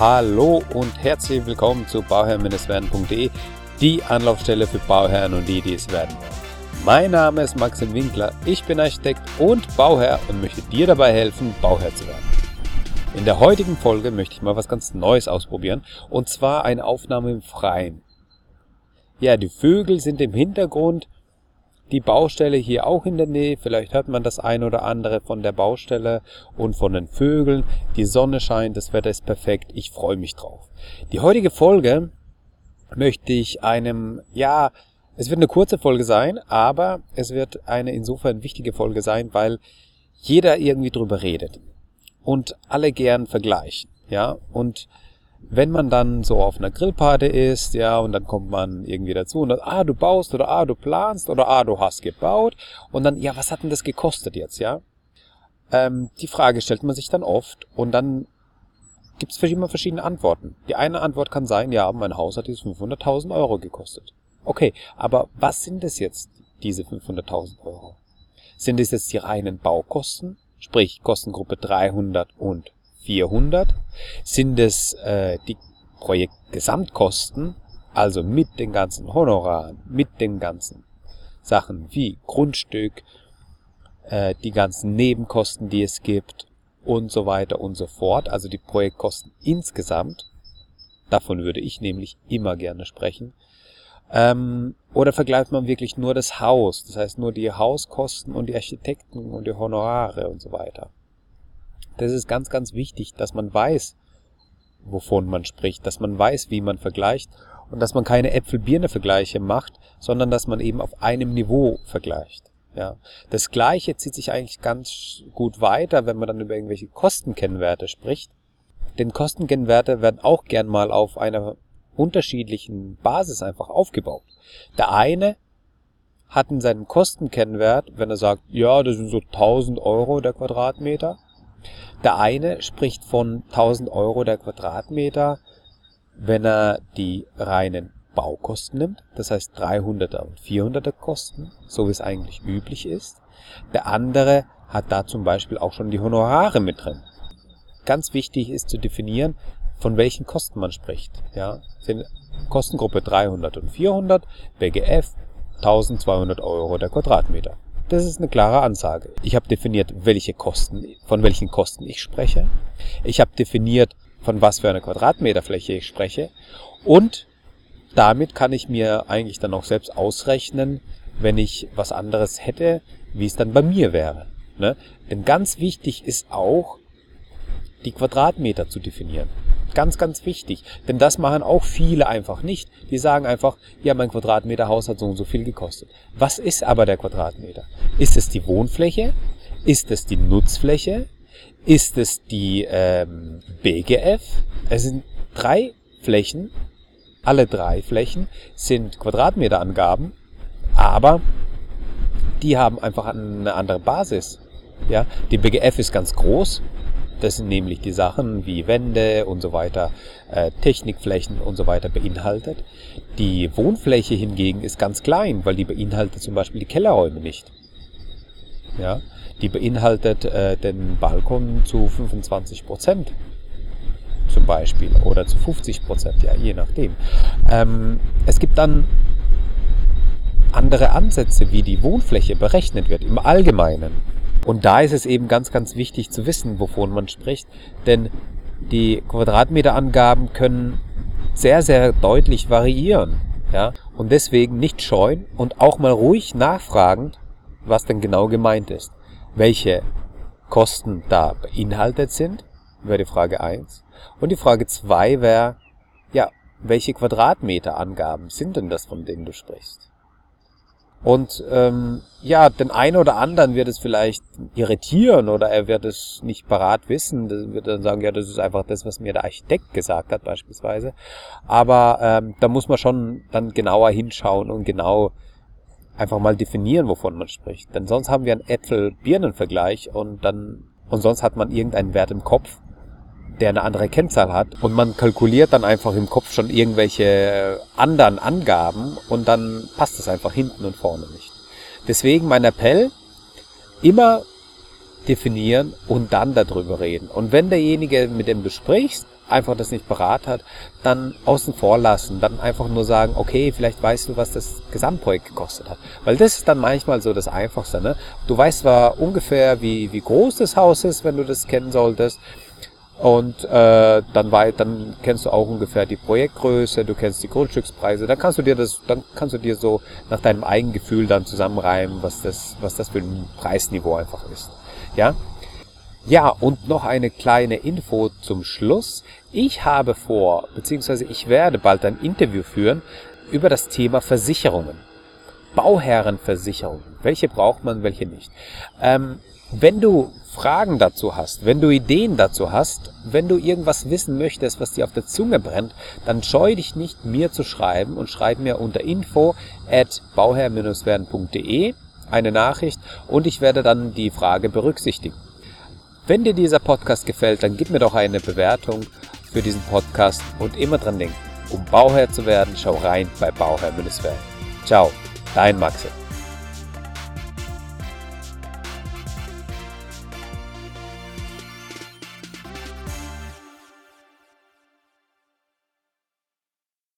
Hallo und herzlich willkommen zu bauherr-werden.de, die Anlaufstelle für Bauherren und die, die es werden wollen. Mein Name ist Maxim Winkler, ich bin Architekt und Bauherr und möchte dir dabei helfen, Bauherr zu werden. In der heutigen Folge möchte ich mal was ganz Neues ausprobieren und zwar eine Aufnahme im Freien. Ja, die Vögel sind im Hintergrund die Baustelle hier auch in der Nähe. Vielleicht hört man das ein oder andere von der Baustelle und von den Vögeln. Die Sonne scheint, das Wetter ist perfekt. Ich freue mich drauf. Die heutige Folge möchte ich einem, ja, es wird eine kurze Folge sein, aber es wird eine insofern wichtige Folge sein, weil jeder irgendwie drüber redet und alle gern vergleichen, ja, und wenn man dann so auf einer Grillparty ist, ja, und dann kommt man irgendwie dazu und dann, ah, du baust oder ah, du planst oder ah, du hast gebaut und dann, ja, was hat denn das gekostet jetzt, ja? Ähm, die Frage stellt man sich dann oft und dann gibt es immer verschiedene Antworten. Die eine Antwort kann sein, ja, mein Haus hat jetzt 500.000 Euro gekostet. Okay, aber was sind es jetzt, diese 500.000 Euro? Sind es jetzt die reinen Baukosten, sprich Kostengruppe 300 und 400 sind es äh, die Projektgesamtkosten, also mit den ganzen Honoraren, mit den ganzen Sachen wie Grundstück, äh, die ganzen Nebenkosten, die es gibt und so weiter und so fort, also die Projektkosten insgesamt. Davon würde ich nämlich immer gerne sprechen. Ähm, oder vergleicht man wirklich nur das Haus, das heißt nur die Hauskosten und die Architekten und die Honorare und so weiter. Das ist ganz, ganz wichtig, dass man weiß, wovon man spricht, dass man weiß, wie man vergleicht und dass man keine Äpfel-Birne-Vergleiche macht, sondern dass man eben auf einem Niveau vergleicht. Ja, das Gleiche zieht sich eigentlich ganz gut weiter, wenn man dann über irgendwelche Kostenkennwerte spricht. Denn Kostenkennwerte werden auch gern mal auf einer unterschiedlichen Basis einfach aufgebaut. Der eine hat in seinem Kostenkennwert, wenn er sagt, ja, das sind so 1000 Euro der Quadratmeter, der eine spricht von 1000 Euro der Quadratmeter, wenn er die reinen Baukosten nimmt, das heißt 300er und 400er Kosten, so wie es eigentlich üblich ist. Der andere hat da zum Beispiel auch schon die Honorare mit drin. Ganz wichtig ist zu definieren, von welchen Kosten man spricht. Ja, sind Kostengruppe 300 und 400, BGF 1200 Euro der Quadratmeter. Das ist eine klare Ansage. Ich habe definiert, welche Kosten, von welchen Kosten ich spreche. Ich habe definiert, von was für einer Quadratmeterfläche ich spreche. Und damit kann ich mir eigentlich dann auch selbst ausrechnen, wenn ich was anderes hätte, wie es dann bei mir wäre. Ne? Denn ganz wichtig ist auch, die Quadratmeter zu definieren. Ganz, ganz wichtig. Denn das machen auch viele einfach nicht. Die sagen einfach, ja, mein Quadratmeter Haus hat so und so viel gekostet. Was ist aber der Quadratmeter? Ist es die Wohnfläche? Ist es die Nutzfläche? Ist es die ähm, BGF? Es sind drei Flächen. Alle drei Flächen sind Quadratmeterangaben, aber die haben einfach eine andere Basis. Ja, die BGF ist ganz groß, das sind nämlich die Sachen wie Wände und so weiter, äh, Technikflächen und so weiter beinhaltet. Die Wohnfläche hingegen ist ganz klein, weil die beinhaltet zum Beispiel die Kellerräume nicht. Ja, die beinhaltet äh, den Balkon zu 25 Prozent zum Beispiel oder zu 50 Prozent, ja, je nachdem. Ähm, es gibt dann andere Ansätze, wie die Wohnfläche berechnet wird im Allgemeinen. Und da ist es eben ganz, ganz wichtig zu wissen, wovon man spricht, denn die Quadratmeterangaben können sehr, sehr deutlich variieren. Ja? Und deswegen nicht scheuen und auch mal ruhig nachfragen, was denn genau gemeint ist. Welche Kosten da beinhaltet sind, wäre die Frage eins. Und die Frage zwei wäre, ja, welche Quadratmeterangaben sind denn das, von denen du sprichst? Und ähm, ja, den einen oder anderen wird es vielleicht irritieren oder er wird es nicht parat wissen. Das wird dann sagen, ja, das ist einfach das, was mir der Architekt gesagt hat beispielsweise. Aber ähm, da muss man schon dann genauer hinschauen und genau einfach mal definieren, wovon man spricht. Denn sonst haben wir einen Äpfel-Birnen-Vergleich und dann und sonst hat man irgendeinen Wert im Kopf der eine andere Kennzahl hat. Und man kalkuliert dann einfach im Kopf schon irgendwelche anderen Angaben und dann passt es einfach hinten und vorne nicht. Deswegen mein Appell, immer definieren und dann darüber reden. Und wenn derjenige, mit dem du sprichst, einfach das nicht parat hat, dann außen vor lassen, dann einfach nur sagen, okay, vielleicht weißt du, was das Gesamtprojekt gekostet hat. Weil das ist dann manchmal so das Einfachste. Ne? Du weißt zwar ungefähr, wie, wie groß das Haus ist, wenn du das kennen solltest, und äh, dann, wei dann kennst du auch ungefähr die Projektgröße, du kennst die Grundstückspreise, dann kannst du dir das, dann kannst du dir so nach deinem eigenen Gefühl dann zusammenreimen, was das, was das für ein Preisniveau einfach ist. Ja, ja, und noch eine kleine Info zum Schluss. Ich habe vor, beziehungsweise ich werde bald ein Interview führen über das Thema Versicherungen. Bauherrenversicherungen. Welche braucht man, welche nicht? Ähm, wenn du Fragen dazu hast, wenn du Ideen dazu hast, wenn du irgendwas wissen möchtest, was dir auf der Zunge brennt, dann scheu dich nicht, mir zu schreiben und schreib mir unter info at bauherr-werden.de eine Nachricht und ich werde dann die Frage berücksichtigen. Wenn dir dieser Podcast gefällt, dann gib mir doch eine Bewertung für diesen Podcast und immer dran denken, um Bauherr zu werden, schau rein bei Bauherr-Werden. Ciao, dein Maxe.